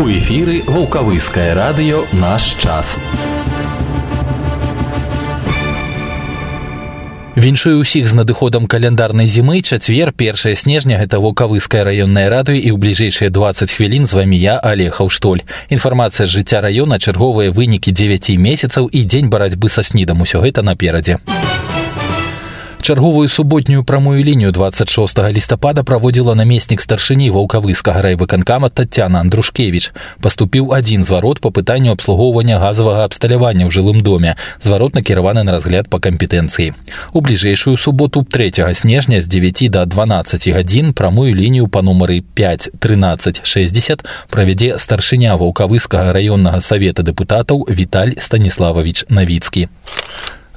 У эфіры вулкавыскае радыё наш час. Віншую ўсіх з надыходам каляндарнай зімы чацвер першае снежня гэта вулкавыскае раённае радыё і ў бліжэйшыя 20 хвілін з вамі я алехаў штоль інфармацыя з жыцця раёна чарговыя вынікі 9 месяцаў і дзень барацьбы са снідам. Усё гэта наперадзе чарговую суботнюю прамую лінію 26 лістапада праводзіла намеснік старшыні ваўкавыскага райвыканкама татяна андрушкевич паступіў адзін зварот па пытанню абслугоўвання газавага абсталявання ў жылым доме зварот накіраваны на разгляд па кампетэнцыі у бліжэйшую суботу 3 снежня з 9 до 12 гадзін прамую лінію па нумары 5 13 60 правядзе старшыня ваўкавыскага раённага савета дэпутатаў віталь станіславович навіцкі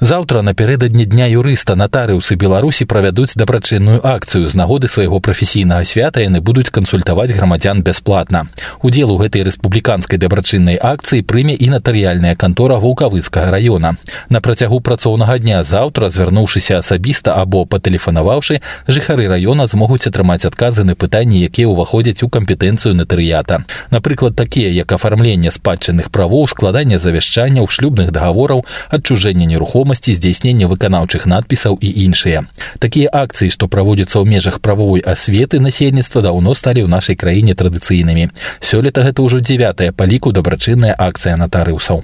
Заўтра напярэдадні дня юрыста натарыусы беларусі правядуць дабрачынную акцыю. З нагоды свайго прафесійнага свята яны будуць кансультаваць грамадзян бясплатна. Удзел у гэтай рэспубліканскай дабрачыннай акцыі прыме і натарыяльная кантора вулкавыцкага раёна. На працягу працоўнага дня заўтра звярнуўшыся асабіста або патэлефанаваўшы жыхары раёна змогуць атрымаць адказы на пытанні якія ўваходзяць у кампетэнцыю натарыята напрыклад такія як афармленне спадчынных правоў складання завяшчанняў шлюбных дагавораў адчужэння нерухом нерухомасці здзяйснення выканаўчых надпісаў і іншыя. Такія акцыі што праводзяцца ў межах правовой асветы насельніцтва даўно сталі ў нашай краіне традыцыйнымі. Сёлета гэта ўжо дзявятая па ліку дабрачынная акцыя натарыусаў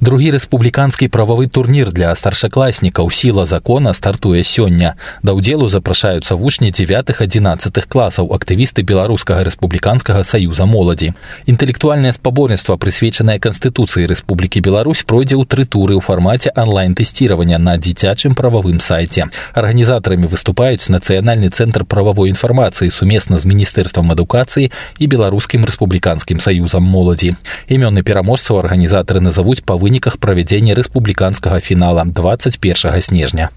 Другі рэспубліканскі прававы турнір для старшакласнікаў сіла закона стартуе сёння. Да ўдзелу запрашаюцца вучні 9 11 класаў актывісты беларускага рэспубліканскага саюза моладзі. Інтэлектуальнае спаборніцтва прысвечанае канстытуцыі Рэспублікі Беларусь пройдзе ў тры туры ў фармаце онлайн-тэсціравання на дзіцячым прававым сайце. Арганізатарамі выступаюць нацыянальны цэнтр прававой інфармацыі сумесна з міністэрствам адукацыі і беларускім рэспубліканскім саюзам моладзі. Імёны пераможцаў арганізатары назавуць па выніках правядзення рэспубліканскага фінала 21 снежня.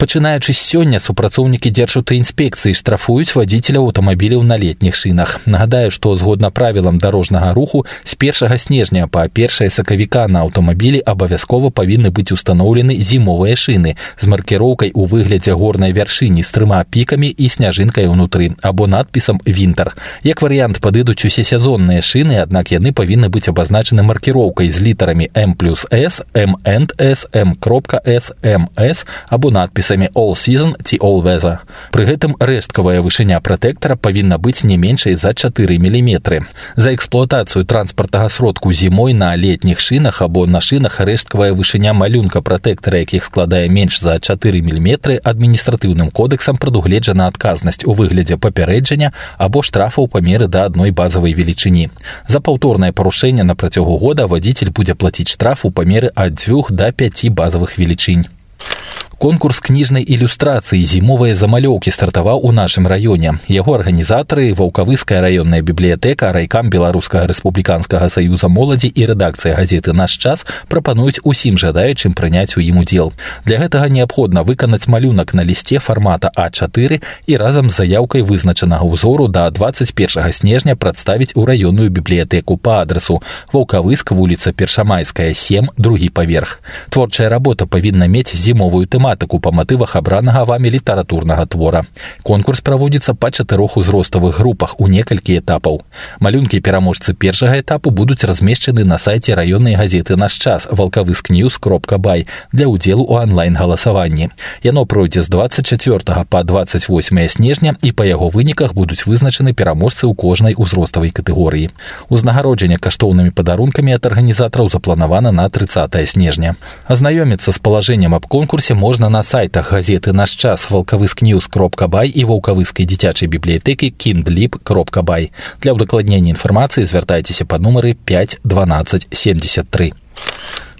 Пачынаючы з сёння супрацоўнікі дзяржаўтаінспекцыі штрафуюць вадзіцеляў аўтамабіляў на летніх шынах. Нагадаю, што згодна правілам дарожнага руху з першага снежня па першае сакавіка на аўтамабілі абавязкова павінны быць устаноўлены зімовыя шыны з маркіроўкай у выглядзе горнай вяршыні з трыма пікамі і сняжынкай унутры або надпісам вінтар. Як варыянт падыдуць усе сезонныя шыны, аднак яны павінны быць абазначаны маркіроўкай з літарамі М плюс S, MNS, M кропка S, MS або надпіс надпісамі all season ці all weather. Пры гэтым рэшткавая вышыня пратэктара павінна быць не меншай за 4 міліметры. За эксплуатацыю транспартага сродку зімой на летніх шынах або на шынах рэшткавая вышыня малюнка пратэктара, якіх складае менш за 4 міліметры адміністратыўным кодэксам прадугледжана адказнасць у выглядзе папярэджання або штрафаў памеры да адной базавай велічыні. За паўторнае парушэнне на працягу года вадзіцель будзе плаціць штраф у памеры ад дзвюх да 5 базавых велічынь конкурс кніжнай ілюстрацыі зімовыя замалёўкі стартаваў у нашым раёне яго арганізатары ваўкавыская раённая бібліятэка райкам беларускага рэспубліканскага саюза моладзі і рэдакцыя газеты наш час прапануюць усім жадаючым прыняць у ім удзел для гэтага неабходна выканаць малюнак на лісце фармата а4 і разам з заяўкай вызначанага ўзору да 21 снежня прадставіць у раённую бібліятэку по адресу ваўкавыск вуліца першамайская 7 другі паверх творчая работа павінна мець зімовую тэматыку тэматыку па матывах абранага вамі літаратурнага твора. Конкурс праводзіцца па чатырох узроставых групах у некалькі этапаў. Малюнкі пераможцы першага этапу будуць размешчаны на сайце раённай газеты наш час валкавыскнюс кропка бай для ўдзелу ў онлайн-галасаванні. Яно пройдзе з 24 па 28 снежня і па яго выніках будуць вызначаны пераможцы ў кожнай узроставай катэгорыі. Узнагароджанне каштоўнымі падарункамі ад арганізатараў запланавана на 30 снежня. Азнаёміцца з палажэннем аб конкурсе можна можна на сайтах газеты наш час валкавыскнюс кропка бай і ваўкавыскай дзіцячай бібліятэкі киндліп кропка бай для ўдакладнення інфармацыі звяртайцеся па нумары 5 12 73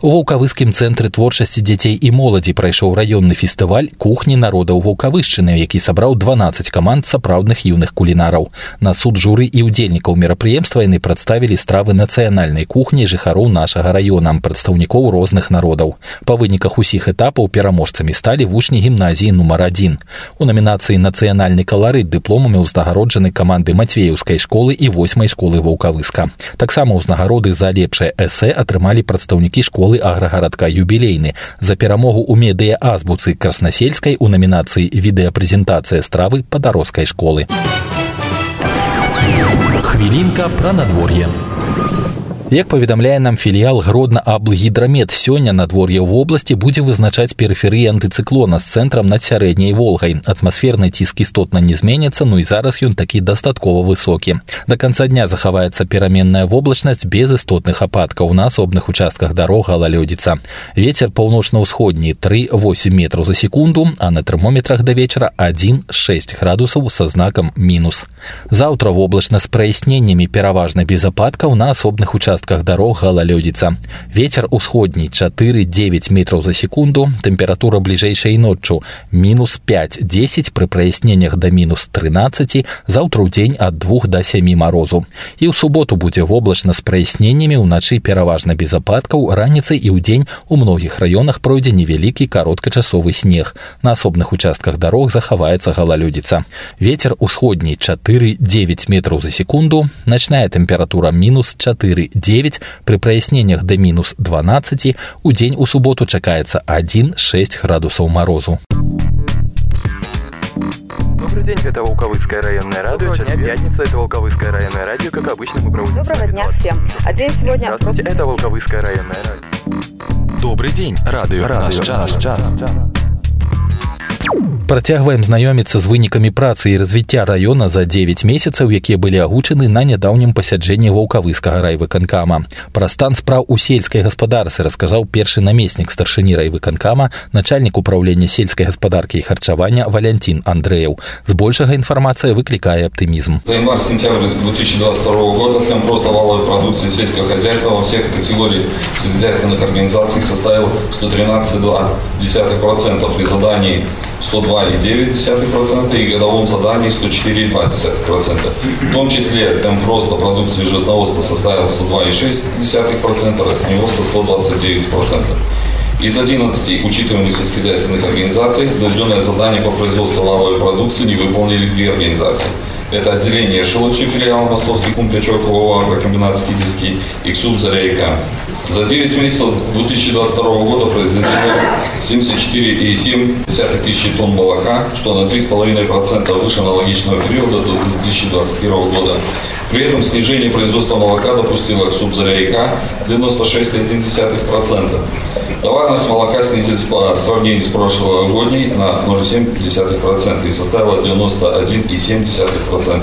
У Ваўкавыскім цэнтры творчасці дзяцей і моладзі прайшоў раённы фестываль кухні народаў Ваўкавышчыны, які сабраў 12 каманд сапраўдных юных кулінараў. На суд журы і ўдзельнікаў мерапрыемства яны прадставілі стравы нацыянальнай кухні жыхароў нашага раёна прадстаўнікоў розных народаў. Па выніках усіх этапаў пераможцамі сталі вучні гімназіі нумар адзін. У намінацыі нацыянальны каларыт дыпломамі ўзнагароджаны каманды мацвеўскай школы і восьмай школы вулкавыска. Таксама ўзнагароды за лепшае эсэ атрымалі прадстаўнікі школы школы аграгарадка юбілейны за перамогу ў медыя азбуцы краснасельскай у намінацыі відэапрэзентацыя стравы падарожскай школы Хвілінка пра надвор'е. Як паведамляе нам філіял гродна аблгідрамет сёння надвор'е ў вобласці будзе вызначаць перыферыі антыцыклона з цэнтрам над сярэдняй волгай. Атмасферны ціск істотна не зменіцца, ну і зараз ён такі дастаткова высокі. Да канца дня захаваецца пераменная воблачнасць без істотных ападкаў на асобных участках дарог галалёдзіца. Вецер паўночна-ўсходні 3-8 метраў за секунду, а на тэрмометрах да вечара 1-6 градусаў са знакам мінус. Заўтра воблачна з праясненнямі пераважна без ападкаў на асобных участках участках дорог галалёдзіца. Ветер усходні 4-9 метраў за секунду, тэмпература бліжэйшай ноччу мінус 5-10 пры праясненнях да мінус 13, заўтра ў дзень ад 2 до 7 марозу. І ў суботу будзе воблачна з праясненнямі ўначы пераважна без ападкаў раніцай і ў дзень у многіх раёнах пройдзе невялікі кароткачасовы снег. На асобных участках дарог захаваецца галалёдзіца. Ветер усходні 4-9 метраў за секунду, начная тэмпература мінус 4 9 при праяснениях до минус 12 у день у субботу чакаецца 1-6 градусаў морозу Добрый день, это Волковыцкое районное радио. Час пятница, это Волковыцкое районное радио. Как обычно, мы проводим... Доброго дня всем. А день сегодня... Здравствуйте, это Волковыцкое районное радио. Добрый день, радио, радио наш час. Наш час Працягваем знаёміцца з вынікамі працы і развіцця раёна за 9 месяцаў, якія былі агучаны на нядаўнім пасяджэнні ваўкавыскага райвыканкама. Пра стан спраў у сельскай гаспадарцы расказаў першы намеснік старшыні райвыканкама, начальнік управлення сельскай гаспадаркі і харчавання Валянцін Андрэяў. Збольшага інфармацыя выклікае аптымізм. За январь-сентябрь 2022 года темп роста валовой продукции сельского хозяйства во всех категориях сельскохозяйственных организаций составил 113,2% при задании 102,9% и годовом задании 104,2%. В том числе темп роста продукции животноводства составил 102,6%, растениеводства 129%. Из 11 учитываемых сельскохозяйственных организаций доведенное задание по производству валовой продукции не выполнили две организации. Это отделение Шелочи, филиал Московский пункт ООО «Агрокомбинат Скидерский» и КСУБ «Заря За 9 месяцев 2022 года произведено 74,7 тысячи тонн молока, что на 3,5% выше аналогичного периода до 2021 года. При этом снижение производства молока допустила КСУБ «Заря 96,1%. Товарность молока снизилась по сравнению с прошлогодней на 0,7% и составила 91,7%.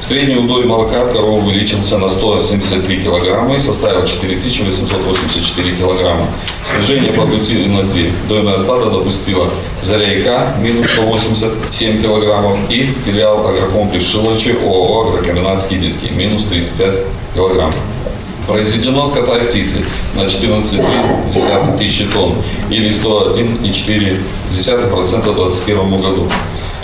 Средний удой молока от коровы увеличился на 173 килограмма и составил 4884 килограмма. Снижение продуктивности дойное стадо допустило Заряйка минус 187 килограммов и филиал агрокомплекс Шилочи ООО «Агрокомбинат Скидельский» минус 35 килограммов. Произведено скота и птицы на 14,3 тысячи тонн или 101,4% в 2021 году.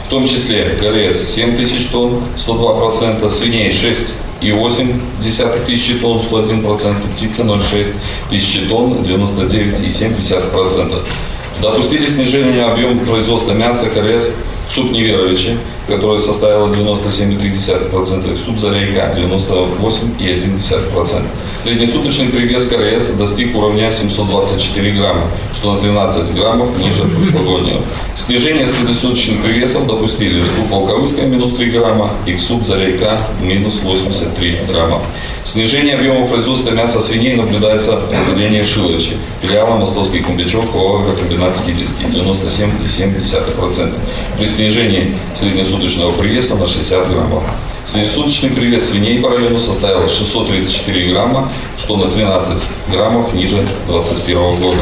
В том числе КРС 7 тысяч тонн, 102%, свиней 6,8 тысячи тонн, 101%, птицы 0,6 тысячи тонн, 99,7%. Допустили снижение объема производства мяса КРС Суп Неверовичи, которая составила 97,3%, суп Зарейка 98,1%. Среднесуточный привес КРС достиг уровня 724 грамма, что на 13 граммов ниже прошлогоднего. Снижение среднесуточных привесов допустили суп Волковыская минус 3 грамма и суп Зарейка минус 83 грамма. Снижение объема производства мяса свиней наблюдается в отделении Шиловичи, филиала Мостовский комбичок ООО «Агрокомбинат Скидельский» 97,7%. При снижении среднесуточного привеса на 60 граммов. Среднесуточный привес свиней району составил 634 грамма, что на 13 граммов ниже 2021 года.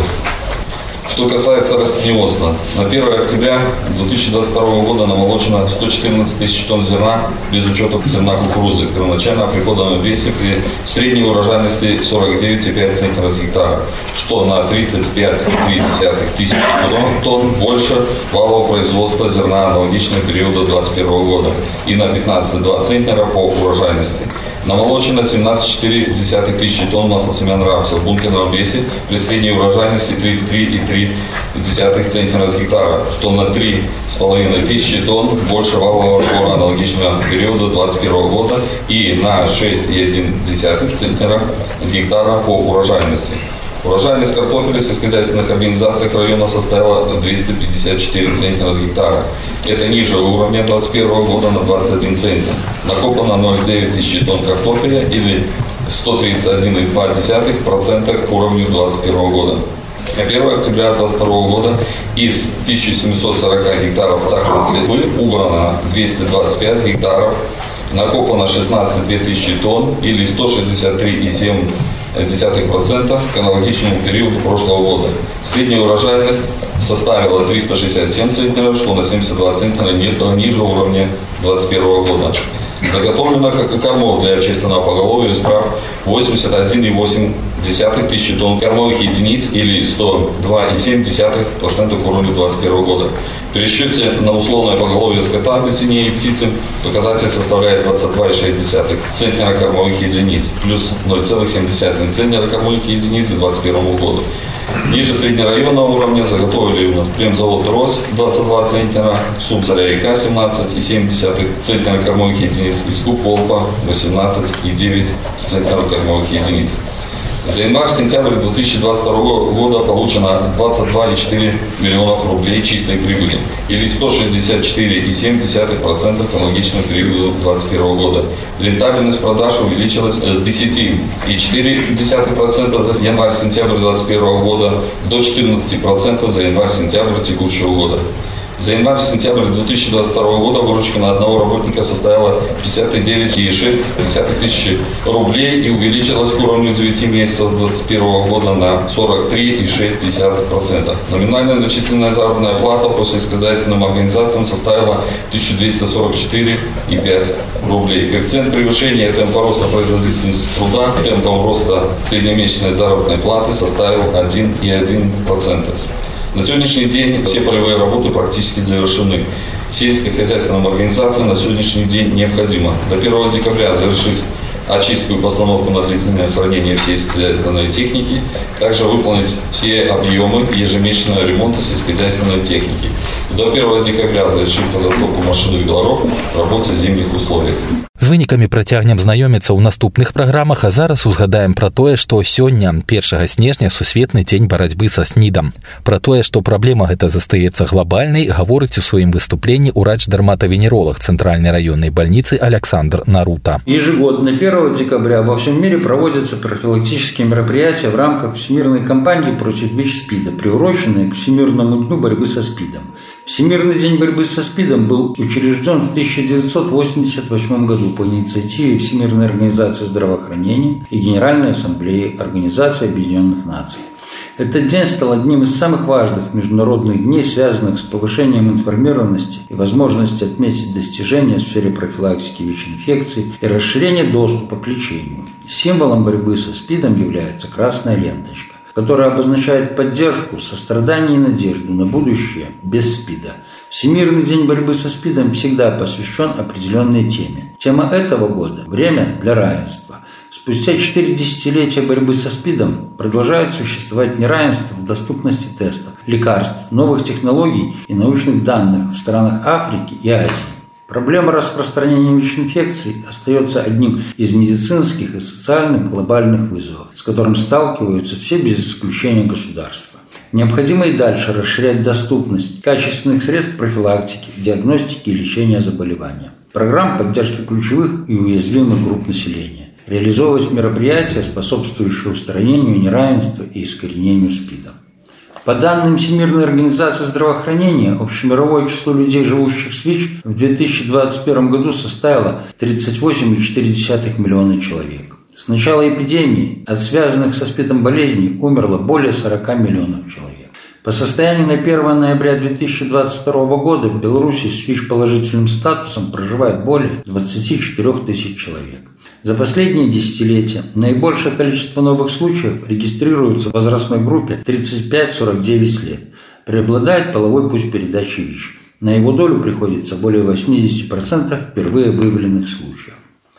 Что касается растениеводства, на 1 октября 2022 года намолочено 114 тысяч тонн зерна без учета зерна кукурузы. Первоначально при приходовом весе при средней урожайности 49,5 центнеров с гектара, что на 35,3 тысяч тонн больше валового производства зерна аналогичного периода 2021 года и на 15,2 центнера по урожайности. Намолочено 17,4 тысячи тонн масла семян рапса в бункерном весе при средней урожайности 33,3 центнера с гектара, что на 3,5 тысячи тонн больше валового сбора аналогичного периода 2021 года и на 6,1 центнера с гектара по урожайности. Урожайность картофеля в сельскохозяйственных организациях района составила 254 центнера с гектара. Это ниже уровня 2021 года на 21 центнер. Накопано 0,9 тысячи тонн картофеля или 131,2% к уровню 2021 года. 1 октября 2022 года из 1740 гектаров сахарной свеклы убрано 225 гектаров, накопано 16 тысячи тонн или 163,7% к аналогичному периоду прошлого года. Средняя урожайность составила 367 центнеров, что на 72 центнера ниже уровня 2021 года. Заготовлено кормов для общественного поголовья из трав 81,8 тысячи тонн кормовых единиц или 102,7% к уровню 2021 года. В пересчете на условное поголовье скота без свиней и птицы показатель составляет 22,6 центнера кормовых единиц плюс 0,7 центнера кормовых единиц к 2021 году. Ниже среднерайонного уровня заготовили у нас премзавод РОС 22 центнера, СУП Заря-река 17,7 центнера кормовых единиц и СКУП Волпа 18,9 центнера кормовых единиц. За январь-сентябрь 2022 года получено 22,4 миллионов рублей чистой прибыли или 164,7% к аналогичному периоду 2021 года. Рентабельность продаж увеличилась с 10,4% за январь-сентябрь 2021 года до 14% за январь-сентябрь текущего года. За январь-сентябрь 2022 года выручка на одного работника составила 59,6 тысячи рублей и увеличилась к уровню 9 месяцев 2021 года на 43,6%. Номинальная начисленная заработная плата по сельскохозяйственным организациям составила 1244,5 рублей. Коэффициент превышения темпа роста производительности труда темпом роста среднемесячной заработной платы составил 1,1%. На сегодняшний день все полевые работы практически завершены. Сельскохозяйственным организациям на сегодняшний день необходимо до 1 декабря завершить очистку и постановку на длительное хранение всей сельскохозяйственной техники, также выполнить все объемы ежемесячного ремонта сельскохозяйственной техники. До 1 декабря завершить подготовку машины и белоров в работе в зимних условиях З вынікамі працягнем знаёміцца ў наступных праграмах, а зараз узгадаем пра тое, што сёння першага снежня сусветны дзень барацьбы са снідам. Пра тое, што праблема гэта застаецца глобальнай, гаворыць у сваім выступленні урач-дерматовенеролог Центральной районной больницы Александр Нарута. Ежегодно 1 декабря во всем мире проводятся профилактические мероприятия в рамках Всемирной кампании против ВИЧ-СПИДа, приуроченные к Всемирному дню борьбы со СПИДом. Всемирный день борьбы со СПИДом был учрежден в 1988 году по инициативе Всемирной организации здравоохранения и Генеральной ассамблеи Организации Объединенных Наций. Этот день стал одним из самых важных международных дней, связанных с повышением информированности и возможностью отметить достижения в сфере профилактики ВИЧ-инфекций и расширения доступа к лечению. Символом борьбы со СПИДом является красная ленточка которая обозначает поддержку, сострадание и надежду на будущее без СПИДа. Всемирный день борьбы со СПИДом всегда посвящен определенной теме. Тема этого года – время для равенства. Спустя четыре десятилетия борьбы со СПИДом продолжает существовать неравенство в доступности тестов, лекарств, новых технологий и научных данных в странах Африки и Азии. Проблема распространения ВИЧ-инфекций остается одним из медицинских и социальных глобальных вызовов, с которым сталкиваются все без исключения государства. Необходимо и дальше расширять доступность качественных средств профилактики, диагностики и лечения заболевания, программ поддержки ключевых и уязвимых групп населения, реализовывать мероприятия, способствующие устранению неравенства и искоренению СПИДа. По данным Всемирной организации здравоохранения, общемировое число людей, живущих с ВИЧ, в 2021 году составило 38,4 миллиона человек. С начала эпидемии от связанных со СПИДом болезней умерло более 40 миллионов человек. По состоянию на 1 ноября 2022 года в Беларуси с ВИЧ-положительным статусом проживает более 24 тысяч человек. За последние десятилетия наибольшее количество новых случаев регистрируется в возрастной группе 35-49 лет. Преобладает половой путь передачи ВИЧ. На его долю приходится более 80% впервые выявленных случаев.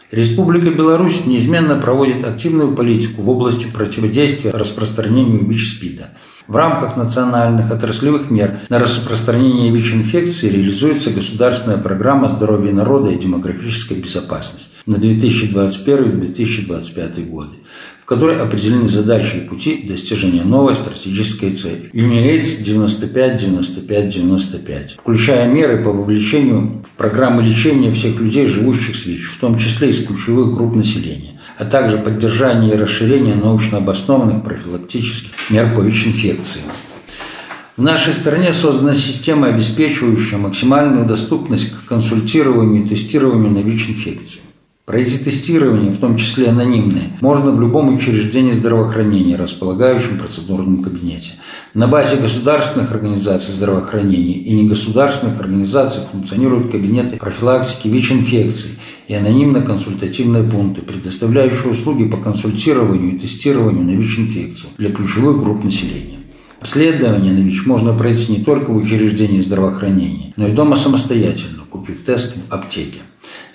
Республика Беларусь неизменно проводит активную политику в области противодействия распространению ВИЧ-СПИДа – в рамках национальных отраслевых мер на распространение ВИЧ-инфекции реализуется государственная программа здоровья народа и демографическая безопасность на 2021-2025 годы. в которой определены задачи и пути достижения новой стратегической цели. UNAIDS 95-95-95, включая меры по вовлечению в программы лечения всех людей, живущих с ВИЧ, в том числе из ключевых групп населения, а также поддержание и расширение научно обоснованных профилактических мер по ВИЧ-инфекции. В нашей стране создана система, обеспечивающая максимальную доступность к консультированию и тестированию на ВИЧ-инфекцию. Пройти тестирование, в том числе анонимное, можно в любом учреждении здравоохранения, располагающем процедурном кабинете. На базе государственных организаций здравоохранения и негосударственных организаций функционируют кабинеты профилактики ВИЧ-инфекций и анонимно-консультативные пункты, предоставляющие услуги по консультированию и тестированию на ВИЧ-инфекцию для ключевых групп населения. Обследование на ВИЧ можно пройти не только в учреждении здравоохранения, но и дома самостоятельно, купив тест в аптеке.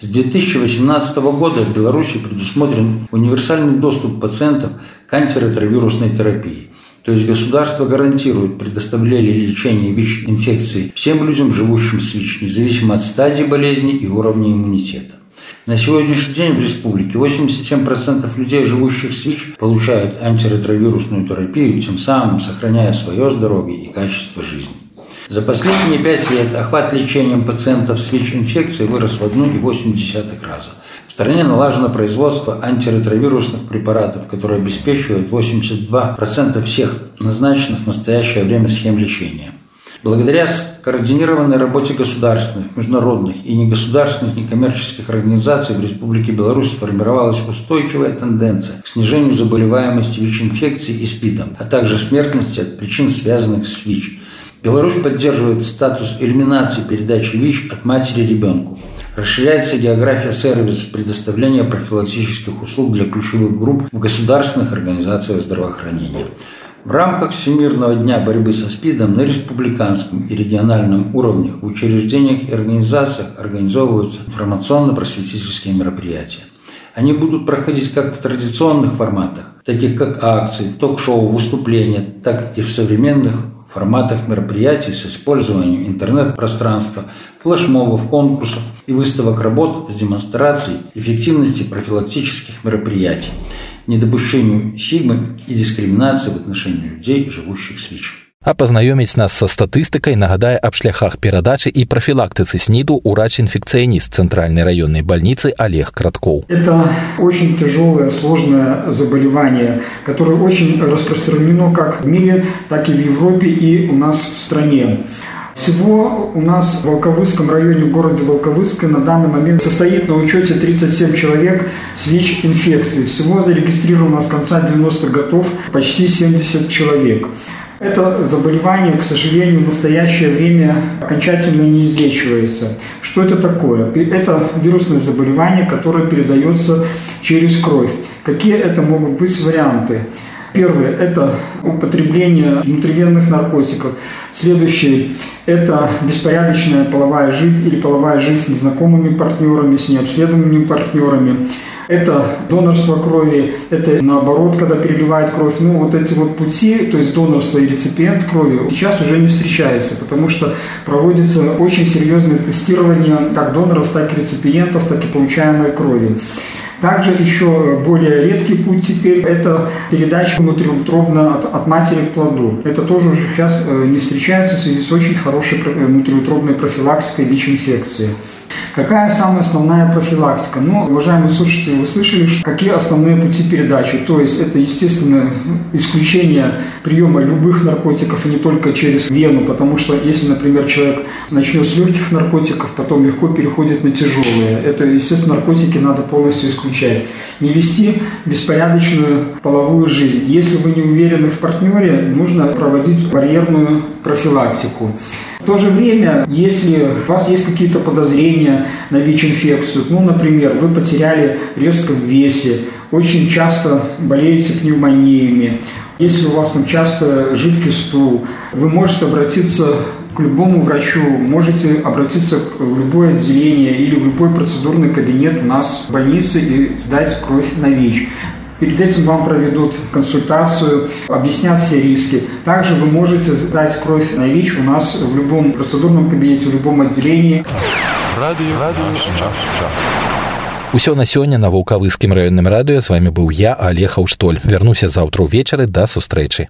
С 2018 года в Беларуси предусмотрен универсальный доступ пациентов к антиретровирусной терапии. То есть государство гарантирует предоставление лечения ВИЧ-инфекции всем людям, живущим с ВИЧ, независимо от стадии болезни и уровня иммунитета. На сегодняшний день в республике 87% людей, живущих с ВИЧ, получают антиретровирусную терапию, тем самым сохраняя свое здоровье и качество жизни. За последние пять лет охват лечением пациентов с ВИЧ-инфекцией вырос в 1,8 раза. В стране налажено производство антиретровирусных препаратов, которые обеспечивают 82% всех назначенных в настоящее время схем лечения. Благодаря координированной работе государственных, международных и негосударственных некоммерческих организаций в Республике Беларусь сформировалась устойчивая тенденция к снижению заболеваемости ВИЧ-инфекцией и СПИДом, а также смертности от причин, связанных с ВИЧ. Беларусь поддерживает статус элиминации передачи ВИЧ от матери ребенку. Расширяется география сервисов предоставления профилактических услуг для ключевых групп в государственных организациях здравоохранения. В рамках Всемирного дня борьбы со СПИДом на республиканском и региональном уровнях в учреждениях и организациях организовываются информационно-просветительские мероприятия. Они будут проходить как в традиционных форматах, таких как акции, ток-шоу, выступления, так и в современных форматах мероприятий с использованием интернет-пространства, флешмобов, конкурсов и выставок работ с демонстрацией эффективности профилактических мероприятий – недопущению сігмы і дыскрымінацыі в отношении людей, живущих с ВИЧ. А пазнаёміць нас са статыстыкай нагадае аб шляхах перадачы і профілактыцы СНИДу урач-инфекционист Центральной районной больницы Олег Кратков. Это очень тяжелое, сложное заболевание, которое очень распространено как в мире, так и в Европе и у нас в стране. Всего у нас в Волковыском районе, в городе Волковыске на данный момент состоит на учете 37 человек с ВИЧ-инфекцией. Всего зарегистрировано с конца 90-х годов почти 70 человек. Это заболевание, к сожалению, в настоящее время окончательно не излечивается. Что это такое? Это вирусное заболевание, которое передается через кровь. Какие это могут быть варианты? Первое – это употребление внутривенных наркотиков. Следующее – это беспорядочная половая жизнь или половая жизнь с незнакомыми партнерами, с необследованными партнерами. Это донорство крови, это наоборот, когда переливает кровь. Ну, вот эти вот пути, то есть донорство и реципиент крови, сейчас уже не встречаются, потому что проводится очень серьезное тестирование как доноров, так и реципиентов, так и получаемой крови. Также еще более редкий путь теперь – это передача внутриутробно от, от матери к плоду. Это тоже уже сейчас э, не встречается в связи с очень хорошей внутриутробной профилактикой ВИЧ-инфекции. Какая самая основная профилактика? Ну, уважаемые слушатели, вы слышали, какие основные пути передачи? То есть это, естественно, исключение приема любых наркотиков, и не только через вену, потому что если, например, человек начнет с легких наркотиков, потом легко переходит на тяжелые. Это, естественно, наркотики надо полностью исключать. Не вести беспорядочную половую жизнь. Если вы не уверены в партнере, нужно проводить барьерную профилактику. То же время, если у вас есть какие-то подозрения на ВИЧ-инфекцию, ну, например, вы потеряли резко в весе, очень часто болеете пневмониями, если у вас там часто жидкий стул, вы можете обратиться к любому врачу, можете обратиться в любое отделение или в любой процедурный кабинет у нас в больнице и сдать кровь на ВИЧ. Перед этим вам проведут консультацию, объяснят все риски. Также вы можете сдать кровь на ВИЧ у нас в любом процедурном кабинете, в любом отделении. Радио, Радио. Усё на сёння на вулкавыскім раённым радыё з вами быў я алег Аўштоль вярнуся заўтра ўвечары да сустрэчы